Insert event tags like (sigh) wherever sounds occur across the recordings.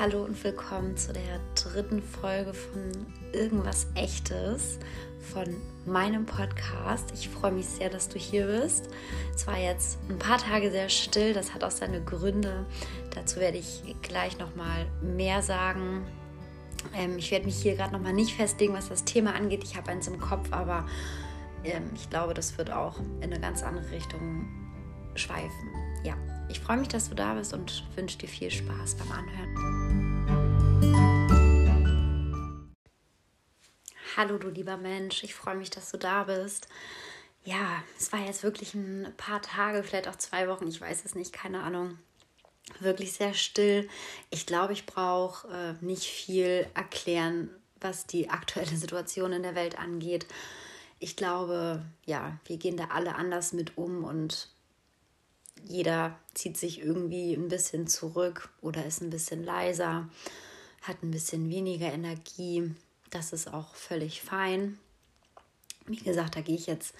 Hallo und willkommen zu der dritten Folge von Irgendwas Echtes von meinem Podcast. Ich freue mich sehr, dass du hier bist. Es war jetzt ein paar Tage sehr still, das hat auch seine Gründe. Dazu werde ich gleich noch mal mehr sagen. Ähm, ich werde mich hier gerade noch mal nicht festlegen, was das Thema angeht. Ich habe eins im Kopf, aber ähm, ich glaube, das wird auch in eine ganz andere Richtung schweifen. Ja, ich freue mich, dass du da bist und wünsche dir viel Spaß beim Anhören. Hallo, du lieber Mensch, ich freue mich, dass du da bist. Ja, es war jetzt wirklich ein paar Tage, vielleicht auch zwei Wochen, ich weiß es nicht, keine Ahnung. Wirklich sehr still. Ich glaube, ich brauche äh, nicht viel erklären, was die aktuelle Situation in der Welt angeht. Ich glaube, ja, wir gehen da alle anders mit um und jeder zieht sich irgendwie ein bisschen zurück oder ist ein bisschen leiser, hat ein bisschen weniger Energie. Das ist auch völlig fein. Wie gesagt, da gehe ich jetzt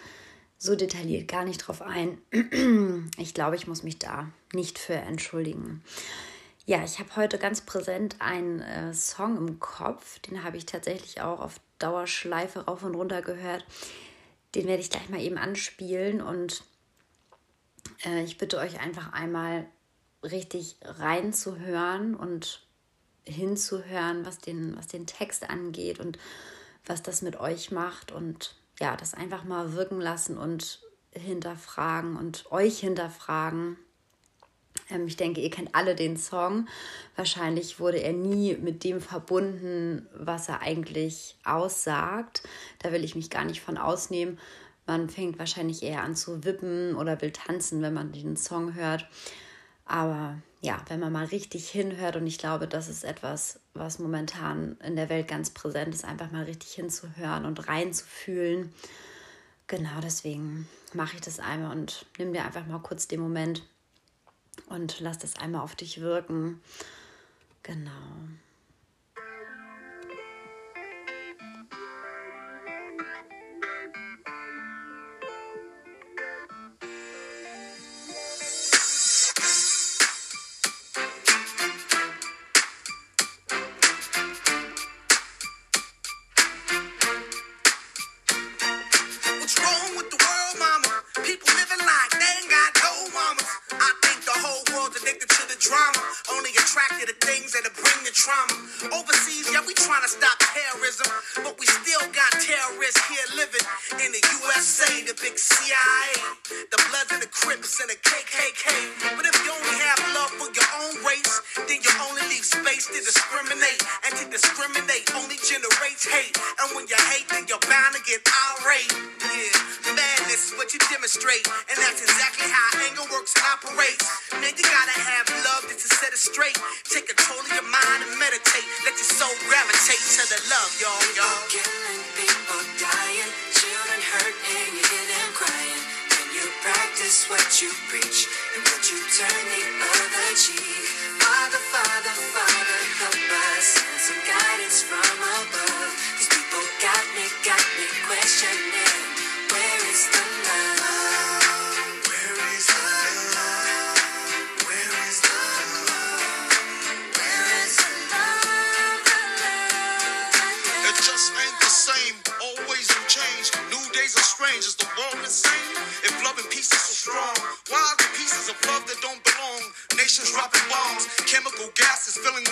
so detailliert gar nicht drauf ein. (clears throat) Ich glaube, ich muss mich da nicht für entschuldigen. Ja, ich habe heute ganz präsent einen äh, Song im Kopf. Den habe ich tatsächlich auch auf Dauerschleife rauf und runter gehört. Den werde ich gleich mal eben anspielen und äh, ich bitte euch einfach einmal richtig reinzuhören und hinzuhören, was den, was den Text angeht und was das mit euch macht und ja, das einfach mal wirken lassen und hinterfragen und euch hinterfragen. Ähm, ich denke, ihr kennt alle den Song. Wahrscheinlich wurde er nie mit dem verbunden, was er eigentlich aussagt. Da will ich mich gar nicht von ausnehmen. Man fängt wahrscheinlich eher an zu wippen oder will tanzen, wenn man den Song hört. Aber ja, wenn man mal richtig hinhört, und ich glaube, das ist etwas, was momentan in der Welt ganz präsent ist, einfach mal richtig hinzuhören und reinzufühlen. Genau deswegen mache ich das einmal und nimm dir einfach mal kurz den Moment und lass das einmal auf dich wirken. Genau.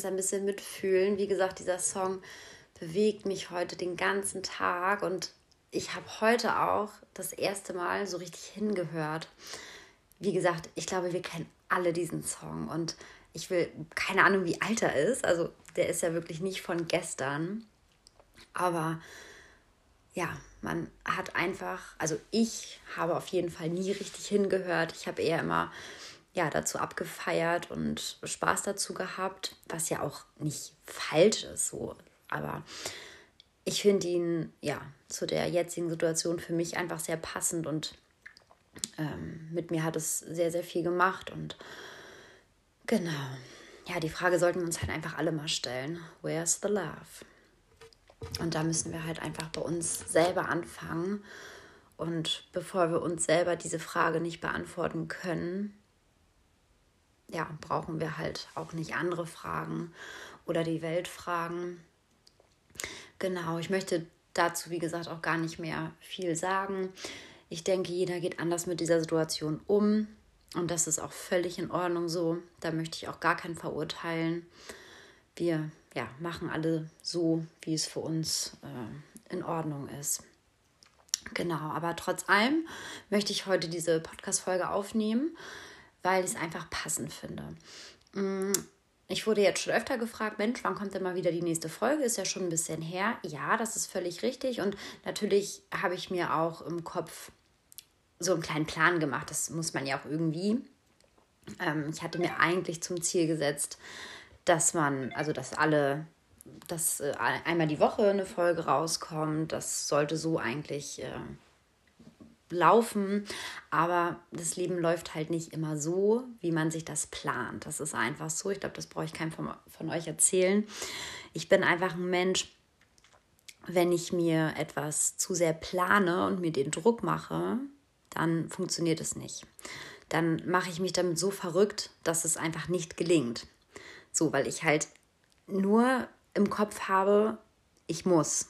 Konntest ein bisschen mitfühlen. Wie gesagt, dieser Song bewegt mich heute den ganzen Tag und ich habe heute auch das erste Mal so richtig hingehört. Wie gesagt, ich glaube, wir kennen alle diesen Song und ich will keine Ahnung, wie alt er ist. Also der ist ja wirklich nicht von gestern. Aber ja, man hat einfach, also ich habe auf jeden Fall nie richtig hingehört. Ich habe eher immer ja dazu abgefeiert und Spaß dazu gehabt, was ja auch nicht falsch ist so, aber ich finde ihn ja zu der jetzigen Situation für mich einfach sehr passend und ähm, mit mir hat es sehr, sehr viel gemacht und genau. Ja, die Frage sollten wir uns halt einfach alle mal stellen. Where's the love? Und da müssen wir halt einfach bei uns selber anfangen. Und bevor wir uns selber diese Frage nicht beantworten können, ja, brauchen wir halt auch nicht andere Fragen oder die Welt fragen. Genau, ich möchte dazu, wie gesagt, auch gar nicht mehr viel sagen. Ich denke, jeder geht anders mit dieser Situation um und das ist auch völlig in Ordnung so. Da möchte ich auch gar keinen verurteilen. Wir ja, machen alle so, wie es für uns äh, in Ordnung ist. Genau, aber trotz allem möchte ich heute diese Podcast-Folge aufnehmen, weil ich es einfach passend finde. Mm, ich wurde jetzt schon öfter gefragt, Mensch, wann kommt denn mal wieder die nächste Folge? Ist ja schon ein bisschen her. Ja, das ist völlig richtig. Und natürlich habe ich mir auch im Kopf so einen kleinen Plan gemacht. Das muss man ja auch irgendwie. Ähm, ich hatte mir eigentlich zum Ziel gesetzt, dass man, also dass alle, dass äh, einmal die Woche eine Folge rauskommt. Das sollte so eigentlich äh, laufen. Aber das Leben läuft halt nicht immer so, wie man sich das plant. Das ist einfach so. Ich glaube, das brauche ich keinem von, von euch erzählen. Ich bin einfach ein Mensch, wenn ich mir etwas zu sehr plane und mir den Druck mache, dann funktioniert es nicht. Dann mache ich mich damit so verrückt, dass es einfach nicht gelingt. So, weil ich halt nur im Kopf habe, ich muss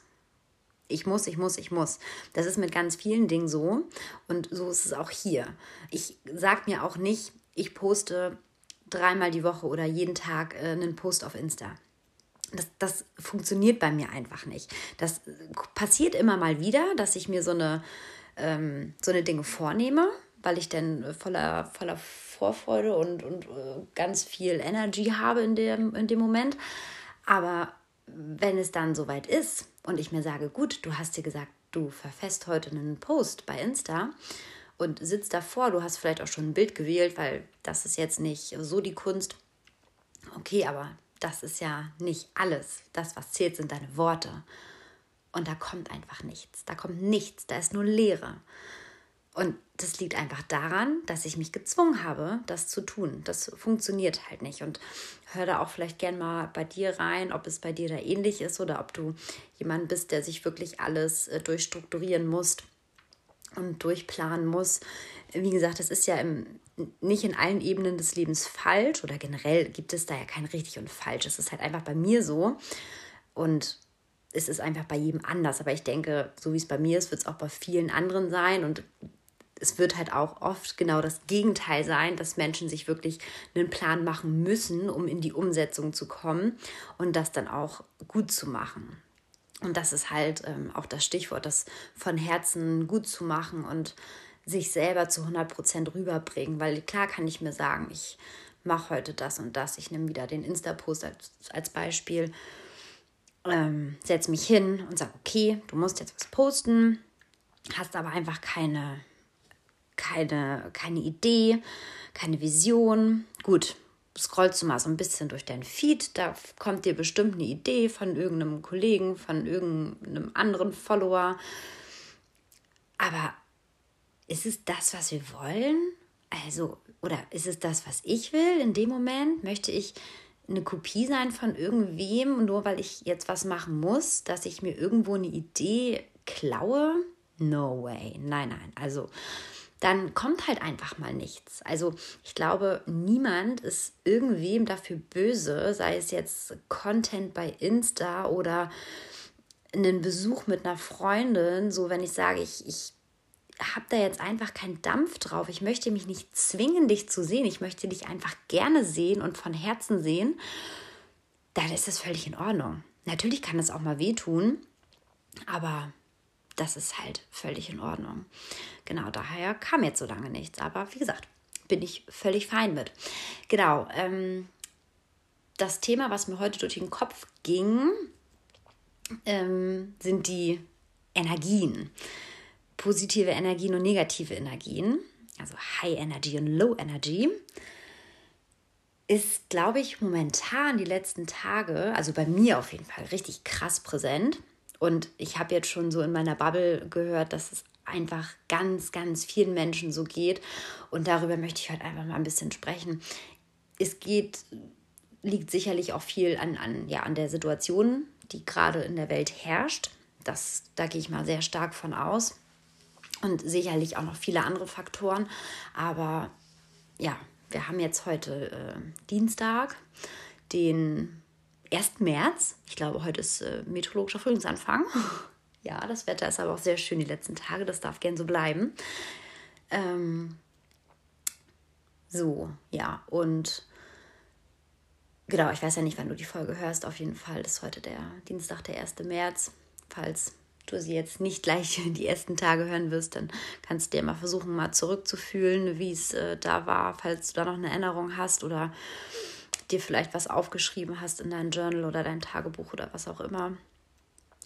ich muss, ich muss, ich muss. Das ist mit ganz vielen Dingen so und so ist es auch hier. Ich sage mir auch nicht, ich poste dreimal die Woche oder jeden Tag äh, einen Post auf Insta. Das, das funktioniert bei mir einfach nicht. Das passiert immer mal wieder, dass ich mir so eine, ähm, so eine Dinge vornehme, weil ich dann voller, voller Vorfreude und, und äh, ganz viel Energy habe in dem, in dem Moment. Aber wenn es dann soweit ist und ich mir sage, gut, du hast dir gesagt, du verfasst heute einen Post bei Insta und sitzt davor, du hast vielleicht auch schon ein Bild gewählt, weil das ist jetzt nicht so die Kunst. Okay, aber das ist ja nicht alles. Das, was zählt, sind deine Worte. Und da kommt einfach nichts. Da kommt nichts. Da ist nur Leere. Und das liegt einfach daran, dass ich mich gezwungen habe, das zu tun. Das funktioniert halt nicht. Und hör da auch vielleicht gern mal bei dir rein, ob es bei dir da ähnlich ist oder ob du jemand bist, der sich wirklich alles äh, durchstrukturieren muss und durchplanen muss. Wie gesagt, das ist ja im, nicht in allen Ebenen des Lebens falsch oder generell gibt es da ja kein richtig und falsch. Es ist halt einfach bei mir so. Und es ist einfach bei jedem anders. Aber ich denke, so wie es bei mir ist, wird es auch bei vielen anderen sein. Und es wird halt auch oft genau das Gegenteil sein, dass Menschen sich wirklich einen Plan machen müssen, um in die Umsetzung zu kommen und das dann auch gut zu machen. Und das ist halt ähm, auch das Stichwort, das von Herzen gut zu machen und sich selber zu 100 Prozent rüberbringen. Weil klar kann ich mir sagen, ich mache heute das und das. Ich nehme wieder den Insta-Post als, als Beispiel, ähm, setze mich hin und sage, okay, du musst jetzt was posten, hast aber einfach keine keine, keine Idee, keine Vision. Gut, scrollst du mal so ein bisschen durch dein Feed, da kommt dir bestimmt eine Idee von irgendeinem Kollegen, von irgendeinem anderen Follower. Aber ist es das, was wir wollen? Also, oder ist es das, was ich will in dem Moment? Möchte ich eine Kopie sein von irgendwem, nur weil ich jetzt was machen muss, dass ich mir irgendwo eine Idee klaue? No way. Nein, nein. Also, dann kommt halt einfach mal nichts. Also ich glaube, niemand ist irgendwem dafür böse, sei es jetzt Content bei Insta oder einen Besuch mit einer Freundin, so wenn ich sage, ich, ich habe da jetzt einfach keinen Dampf drauf. Ich möchte mich nicht zwingen, dich zu sehen. Ich möchte dich einfach gerne sehen und von Herzen sehen. dann ist das völlig in Ordnung. Natürlich kann es auch mal wehtun, aber das ist halt völlig in Ordnung. Genau, daher kam jetzt so lange nichts. Aber wie gesagt, bin ich völlig fein mit. Genau, ähm, das Thema, was mir heute durch den Kopf ging, ähm, sind die Energien. Positive Energien und negative Energien. Also High Energy und Low Energy ist, glaube ich, momentan die letzten Tage, also bei mir auf jeden Fall, richtig krass präsent. Und ich habe jetzt schon so in meiner Bubble gehört, dass es einfach ganz, ganz vielen Menschen so geht. Und darüber möchte ich heute einfach mal ein bisschen sprechen. Es geht, liegt sicherlich auch viel an, an, ja, an der Situation, die gerade in der Welt herrscht. Das, da gehe ich mal sehr stark von aus. Und sicherlich auch noch viele andere Faktoren. Aber ja, wir haben jetzt heute äh, Dienstag, den 1. März. Ich glaube, heute ist äh, meteorologischer Frühlingsanfang. (laughs) ja, das Wetter ist aber auch sehr schön die letzten Tage. Das darf gern so bleiben. Ähm, so, ja, und genau, ich weiß ja nicht, wann du die Folge hörst. Auf jeden Fall ist heute der Dienstag, der 1. März. Falls du sie jetzt nicht gleich (laughs) die ersten Tage hören wirst, dann kannst du dir mal versuchen, mal zurückzufühlen, wie es äh, da war, falls du da noch eine Erinnerung hast oder dir vielleicht was aufgeschrieben hast in dein Journal oder dein Tagebuch oder was auch immer.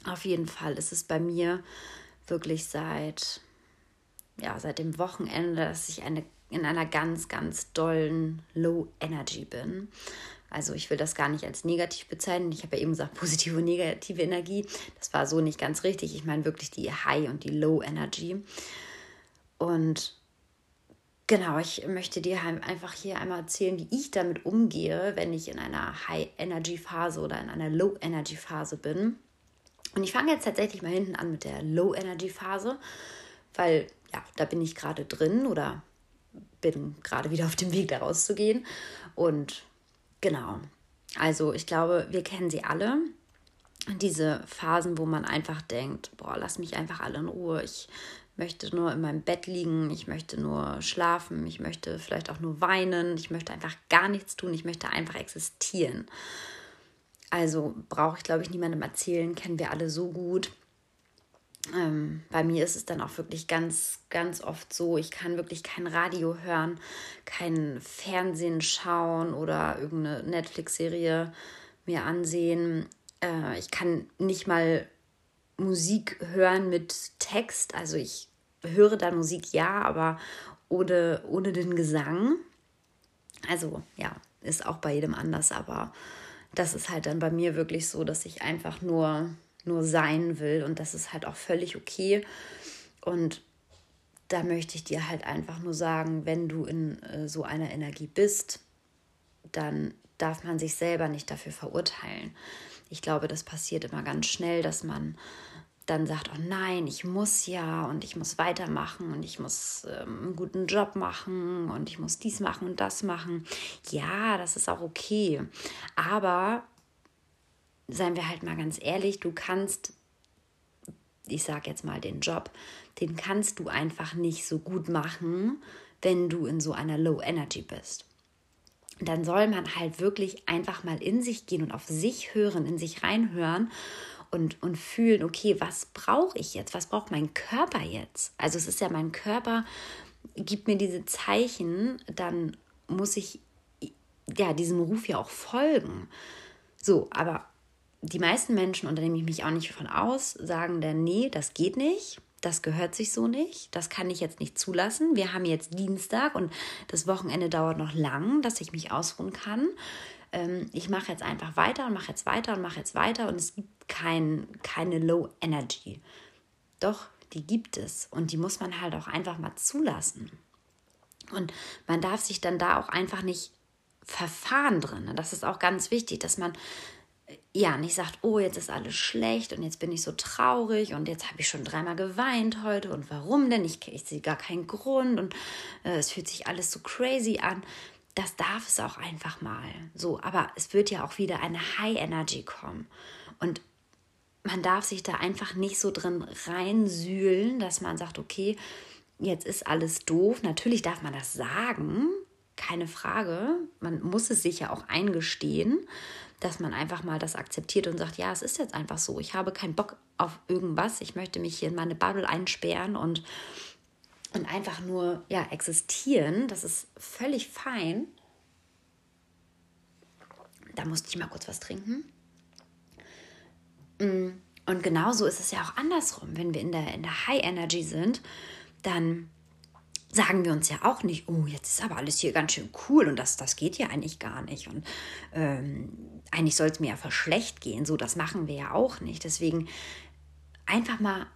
Auf jeden Fall ist es bei mir wirklich seit, ja, seit dem Wochenende, dass ich eine, in einer ganz, ganz dollen Low Energy bin. Also ich will das gar nicht als negativ bezeichnen. Ich habe ja eben gesagt, (laughs) positive und negative Energie. Das war so nicht ganz richtig. Ich meine wirklich die High und die Low Energy. Und genau, ich möchte dir einfach hier einmal erzählen, wie ich damit umgehe, wenn ich in einer High Energy Phase oder in einer Low Energy Phase bin. Und ich fange jetzt tatsächlich mal hinten an mit der Low Energy Phase, weil ja, da bin ich gerade drin oder bin gerade wieder auf dem Weg daraus zu gehen. Und Genau. Also ich glaube, wir kennen sie alle. Diese Phasen, wo man einfach denkt, boah, lass mich einfach alle in Ruhe. Ich möchte nur in meinem Bett liegen, ich möchte nur schlafen, ich möchte vielleicht auch nur weinen, ich möchte einfach gar nichts tun, ich möchte einfach existieren. Also brauche ich, glaube ich, niemandem erzählen, kennen wir alle so gut. Ähm, bei mir ist es dann auch wirklich ganz, ganz oft so, ich kann wirklich kein Radio hören, kein Fernsehen schauen oder irgendeine Netflix-Serie mir ansehen. Äh, ich kann nicht mal Musik hören mit Text. Also ich höre dann Musik ja, aber ohne, ohne den Gesang. Also ja, ist auch bei jedem anders, aber das ist halt dann bei mir wirklich so, dass ich einfach nur nur sein will. Und das ist halt auch völlig okay. Und da möchte ich dir halt einfach nur sagen, wenn du in äh, so einer Energie bist, dann darf man sich selber nicht dafür verurteilen. Ich glaube, das passiert immer ganz schnell, dass man dann sagt, oh nein, ich muss ja und ich muss weitermachen und ich muss ähm, einen guten Job machen und ich muss dies machen und das machen. Ja, das ist auch okay. Aber seien wir halt mal ganz ehrlich, du kannst, ich sage jetzt mal den Job, den kannst du einfach nicht so gut machen, wenn du in so einer Low Energy bist. Dann soll man halt wirklich einfach mal in sich gehen und auf sich hören, in sich reinhören und, und fühlen, okay, was brauche ich jetzt? Was braucht mein Körper jetzt? Also es ist ja mein Körper, gibt mir diese Zeichen, dann muss ich ja diesem Ruf ja auch folgen. So, aber die meisten Menschen, und da nehme ich mich auch nicht von aus, sagen dann, nee, das geht nicht, das gehört sich so nicht, das kann ich jetzt nicht zulassen. Wir haben jetzt Dienstag und das Wochenende dauert noch lang, dass ich mich ausruhen kann. Ähm, ich mache jetzt einfach weiter und mache jetzt weiter und mache jetzt weiter und es gibt kein, keine Low Energy. Doch, die gibt es und die muss man halt auch einfach mal zulassen. Und man darf sich dann da auch einfach nicht verfahren drin. Das ist auch ganz wichtig, dass man ja, nicht sagt, oh, jetzt ist alles schlecht und jetzt bin ich so traurig und jetzt habe ich schon dreimal geweint heute und warum denn? Ich, ich sehe gar keinen Grund und äh, es fühlt sich alles so crazy an. Das darf es auch einfach mal. So, aber es wird ja auch wieder eine High Energy kommen. Und man darf sich da einfach nicht so drin reinsühlen, dass man sagt, okay, jetzt ist alles doof. Natürlich darf man das sagen, keine Frage. Man muss es sich ja auch eingestehen, dass man einfach mal das akzeptiert und sagt, ja, es ist jetzt einfach so. Ich habe keinen Bock auf irgendwas. Ich möchte mich hier in meine Bubble einsperren und, und einfach nur ja, existieren. Das ist völlig fein. Da musste ich mal kurz was trinken. Mm, und genauso ist es ja auch andersrum. Wenn wir in der, in der High Energy sind, dann sagen wir uns ja auch nicht, oh, jetzt ist aber alles hier ganz schön cool und das, das geht ja eigentlich gar nicht. Und ähm, eigentlich soll es mir ja für schlecht gehen. So, das machen wir ja auch nicht. Deswegen einfach mal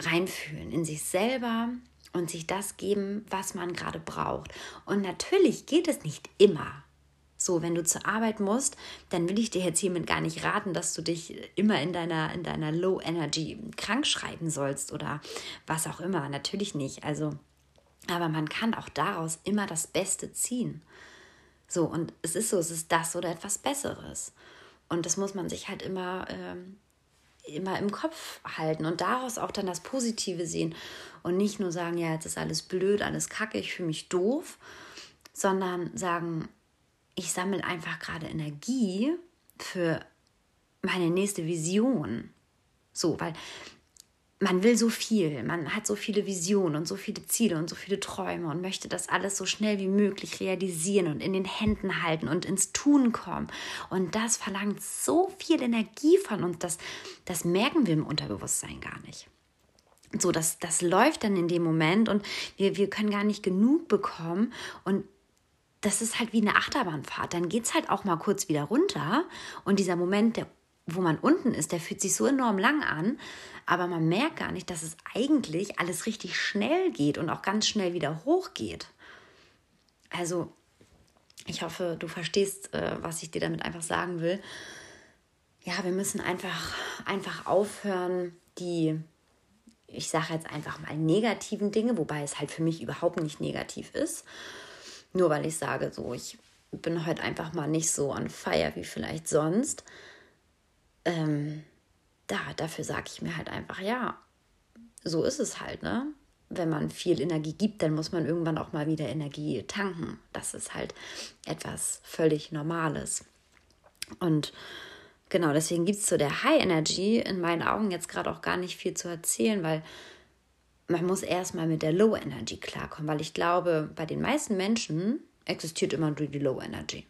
reinfühlen in sich selber und sich das geben, was man gerade braucht. Und natürlich geht es nicht immer. So, wenn du zur Arbeit musst, dann will ich dir jetzt hiermit gar nicht raten, dass du dich immer in deiner, in deiner Low Energy krank schreiben sollst oder was auch immer. Natürlich nicht. Also aber man kann auch daraus immer das Beste ziehen. So, und es ist so, es ist das oder etwas Besseres. Und das muss man sich halt immer, ähm, immer im Kopf halten und daraus auch dann das Positive sehen und nicht nur sagen, ja, jetzt ist alles blöd, alles kacke, ich fühle mich doof, sondern sagen, ich sammle einfach gerade Energie für meine nächste Vision. So, weil man will so viel, man hat so viele Visionen und so viele Ziele und so viele Träume und möchte das alles so schnell wie möglich realisieren und in den Händen halten und ins Tun kommen. Und das verlangt so viel Energie von uns, das, das merken wir im Unterbewusstsein gar nicht. So, das, das läuft dann in dem Moment und wir, wir können gar nicht genug bekommen und das ist halt wie eine Achterbahnfahrt. Dann geht es halt auch mal kurz wieder runter und dieser Moment der wo man unten ist, der fühlt sich so enorm lang an, aber man merkt gar nicht, dass es eigentlich alles richtig schnell geht und auch ganz schnell wieder hochgeht. Also, ich hoffe, du verstehst, äh, was ich dir damit einfach sagen will. Ja, wir müssen einfach, einfach aufhören, die, ich sage jetzt einfach mal negativen Dinge, wobei es halt für mich überhaupt nicht negativ ist. Nur weil ich sage, so, ich bin heute einfach mal nicht so on fire wie vielleicht sonst ähm, da, dafür sage ich mir halt einfach, ja, so ist es halt, ne? Wenn man viel Energie gibt, dann muss man irgendwann auch mal wieder Energie tanken. Das ist halt etwas völlig Normales. Und genau, deswegen gibt es zu der High Energy in meinen Augen jetzt gerade auch gar nicht viel zu erzählen, weil man muss erstmal mit der Low Energy klarkommen, weil ich glaube, bei den meisten Menschen existiert immer nur die Low Energy.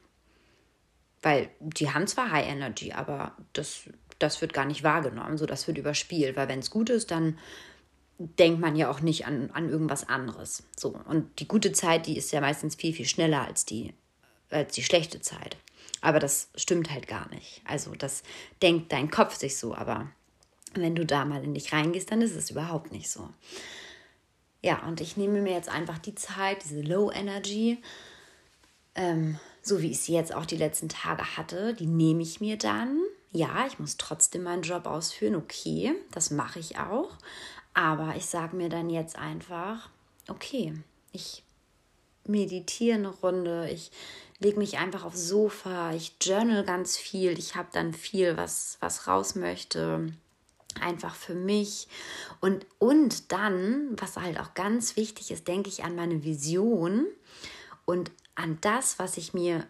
Weil die haben zwar High Energy, aber das, das wird gar nicht wahrgenommen, so das wird überspielt. Weil wenn es gut ist, dann denkt man ja auch nicht an, an irgendwas anderes. So. Und die gute Zeit, die ist ja meistens viel, viel schneller als die, als die schlechte Zeit. Aber das stimmt halt gar nicht. Also das denkt dein Kopf sich so, aber wenn du da mal in dich reingehst, dann ist es überhaupt nicht so. Ja, und ich nehme mir jetzt einfach die Zeit, diese Low Energy, ähm, so wie ich sie jetzt auch die letzten Tage hatte, die nehme ich mir dann. Ja, ich muss trotzdem meinen Job ausführen, okay, das mache ich auch. Aber ich sage mir dann jetzt einfach, okay, ich meditiere eine Runde, ich lege mich einfach aufs Sofa, ich journal ganz viel, ich habe dann viel, was, was raus möchte, einfach für mich. Und, und dann, was halt auch ganz wichtig ist, denke ich an meine Vision und an das, was ich mir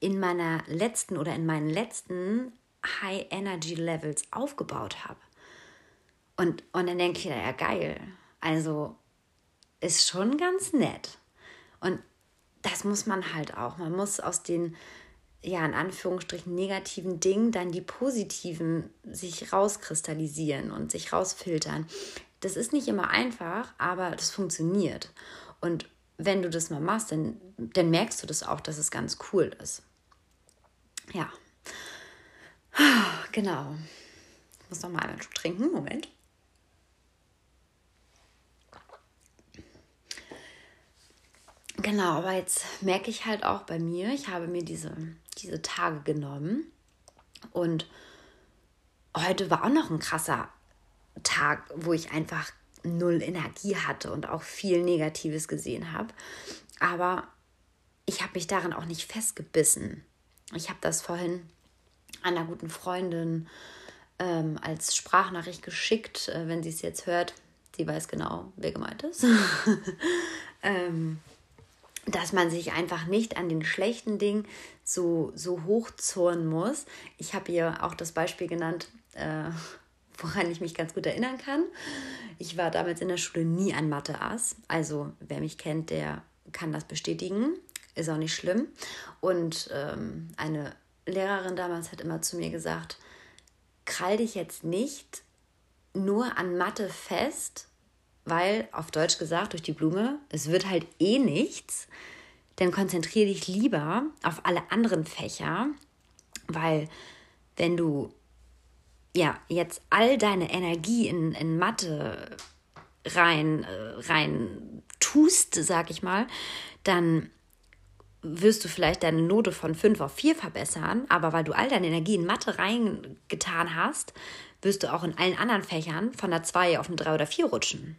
in meiner letzten oder in meinen letzten High Energy Levels aufgebaut habe. Und, und dann denke ich, ja geil, also ist schon ganz nett. Und das muss man halt auch. Man muss aus den, ja, in Anführungsstrichen negativen Dingen dann die positiven sich rauskristallisieren und sich rausfiltern. Das ist nicht immer einfach, aber das funktioniert. Und wenn du das mal machst, dann, dann merkst du das auch, dass es ganz cool ist. Ja. Genau. Ich muss noch mal einen Schluck trinken. Moment. Genau, aber jetzt merke ich halt auch bei mir, ich habe mir diese, diese Tage genommen und heute war auch noch ein krasser Tag, wo ich einfach null Energie hatte und auch viel Negatives gesehen habe. Aber ich habe mich daran auch nicht festgebissen. Ich habe das vorhin einer guten Freundin ähm, als Sprachnachricht geschickt, äh, wenn sie es jetzt hört. Sie weiß genau, wer gemeint ist. (laughs) ähm, dass man sich einfach nicht an den schlechten Dingen so, so hochzurren muss. Ich habe hier auch das Beispiel genannt, äh, (laughs) woran ich mich ganz gut erinnern kann. Ich war damals in der Schule nie ein Mathe-Ass. Also wer mich kennt, der kann das bestätigen. Ist auch nicht schlimm. Und ähm, eine Lehrerin damals hat immer zu mir gesagt, krall dich jetzt nicht nur an Mathe fest, weil auf Deutsch gesagt durch die Blume, es wird halt eh nichts, dann konzentriere dich lieber auf alle anderen Fächer, weil wenn du ja jetzt all deine Energie in, in Mathe rein, äh, rein tust, sag ich mal, dann wirst du vielleicht deine Note von 5 auf 4 verbessern, aber weil du all deine Energie in Mathe reingetan hast, wirst du auch in allen anderen Fächern von der 2 auf eine 3 oder 4 rutschen.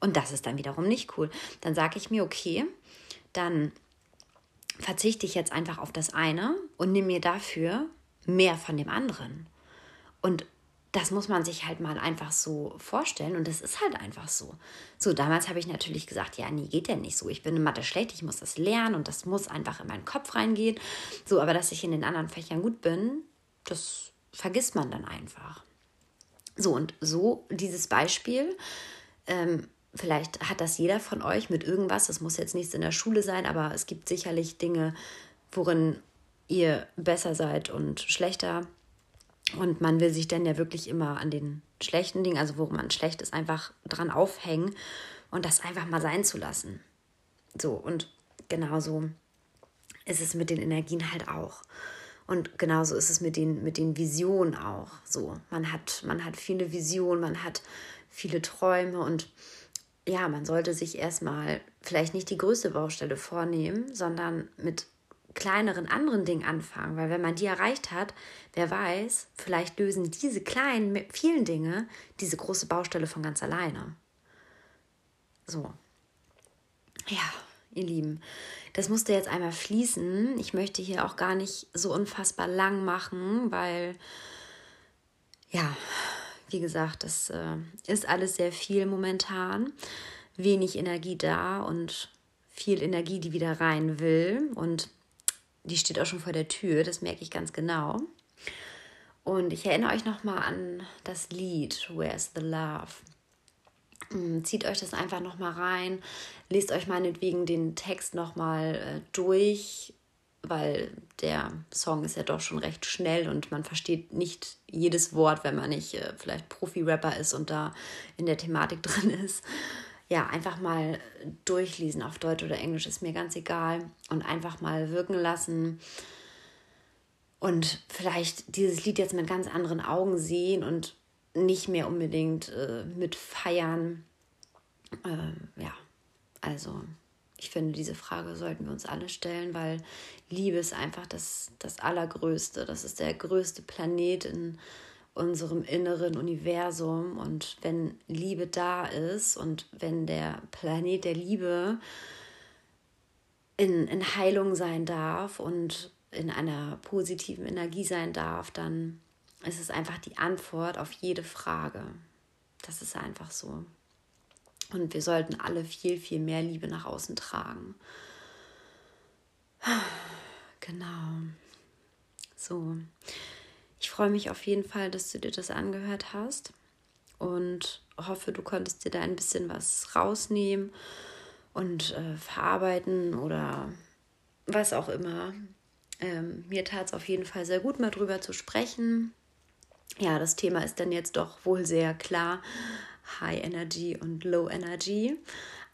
Und das ist dann wiederum nicht cool. Dann sage ich mir, okay, dann verzichte ich jetzt einfach auf das eine und nehme mir dafür mehr von dem anderen. Und das muss man sich halt mal einfach so vorstellen und das ist halt einfach so. So, damals habe ich natürlich gesagt, ja, nee, geht ja nicht so. Ich bin in Mathe schlecht, ich muss das lernen und das muss einfach in meinen Kopf reingehen. So, aber dass ich in den anderen Fächern gut bin, das vergisst man dann einfach. So, und so dieses Beispiel, ähm, vielleicht hat das jeder von euch mit irgendwas, das muss jetzt nichts in der Schule sein, aber es gibt sicherlich Dinge, worin ihr besser seid und schlechter und man will sich dann ja wirklich immer an den schlechten Dingen, also worum man schlecht ist, einfach dran aufhängen und das einfach mal sein zu lassen. So, und genauso ist es mit den Energien halt auch. Und genauso ist es mit den, mit den Visionen auch. So, man hat, man hat viele Visionen, man hat viele Träume und ja, man sollte sich erstmal vielleicht nicht die größte Baustelle vornehmen, sondern mit kleineren anderen Dingen anfangen, weil wenn man die erreicht hat, wer weiß, vielleicht lösen diese kleinen, vielen Dinge diese große Baustelle von ganz alleine. So. Ja, ihr Lieben, das musste jetzt einmal fließen. Ich möchte hier auch gar nicht so unfassbar lang machen, weil, ja, wie gesagt, das äh, ist alles sehr viel momentan. Wenig Energie da und viel Energie, die wieder rein will. Und die steht auch schon vor der Tür, das merke ich ganz genau. Und ich erinnere euch nochmal an das Lied Where's the Love. Mm, zieht euch das einfach nochmal rein, lest euch meinetwegen den Text nochmal äh, durch, weil der Song ist ja doch schon recht schnell und man versteht nicht jedes Wort, wenn man nicht äh, vielleicht Profi-Rapper ist und da in der Thematik (laughs) drin ist ja, einfach mal durchlesen auf Deutsch oder Englisch, ist mir ganz egal. Und einfach mal wirken lassen. Und vielleicht dieses Lied jetzt mit ganz anderen Augen sehen und nicht mehr unbedingt äh, mit feiern. Ähm, ja, also ich finde, diese Frage sollten wir uns alle stellen, weil Liebe ist einfach das, das Allergrößte. Das ist der größte Planet in unserem inneren Universum. Und wenn Liebe da ist und wenn der Planet der Liebe in, in Heilung sein darf und in einer positiven Energie sein darf, dann ist es einfach die Antwort auf jede Frage. Das ist einfach so. Und wir sollten alle viel, viel mehr Liebe nach außen tragen. (sighs) Genau. So. Ich freue mich auf jeden Fall, dass du dir das angehört hast und hoffe, du konntest dir da ein bisschen was rausnehmen und äh, verarbeiten oder was auch immer. Ähm, mir tat es auf jeden Fall sehr gut, mal drüber zu sprechen. Ja, das Thema ist dann jetzt doch wohl sehr klar. High Energy und Low Energy.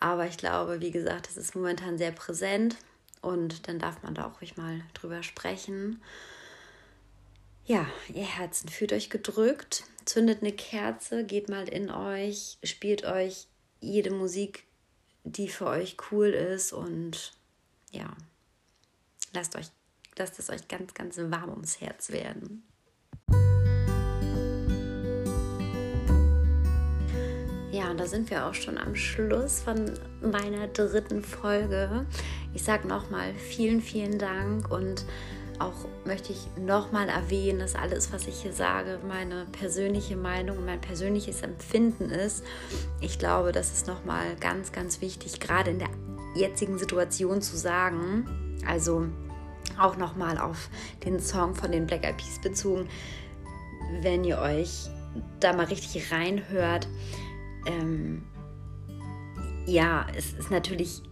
Aber ich glaube, wie gesagt, es ist momentan sehr präsent und dann darf man da auch ruhig mal drüber sprechen. Ja, ihr Herzen, fühlt euch gedrückt, zündet eine Kerze, geht mal in euch, spielt euch jede Musik, die für euch cool ist und ja, lasst euch, lasst es euch ganz, ganz warm ums Herz werden. Ja, und da sind wir auch schon am Schluss von meiner dritten Folge. Ich sage nochmal vielen, vielen Dank und auch möchte ich nochmal erwähnen, dass alles, was ich hier sage, meine persönliche Meinung und mein persönliches Empfinden ist. Ich glaube, das ist nochmal ganz, ganz wichtig, gerade in der jetzigen Situation zu sagen. Also auch nochmal auf den Song von den Black Eyed Peas bezogen. Wenn ihr euch da mal richtig reinhört, ähm, ja, es ist natürlich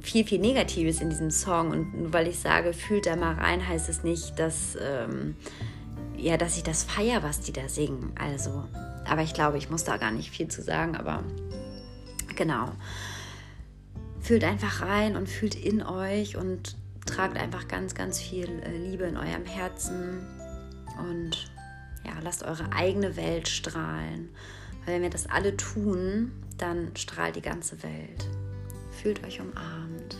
viel, viel Negatives in diesem Song. Und nur weil ich sage, fühlt da mal rein, heißt es nicht, dass, ähm, ja, dass ich das feiere, was die da singen. Also, aber ich glaube, ich muss da gar nicht viel zu sagen, aber genau. Fühlt einfach rein und fühlt in euch und tragt einfach ganz, ganz viel äh, Liebe in eurem Herzen und ja, lasst eure eigene Welt strahlen. Weil wenn wir das alle tun, dann strahlt die ganze Welt. Fühlt euch umarmt.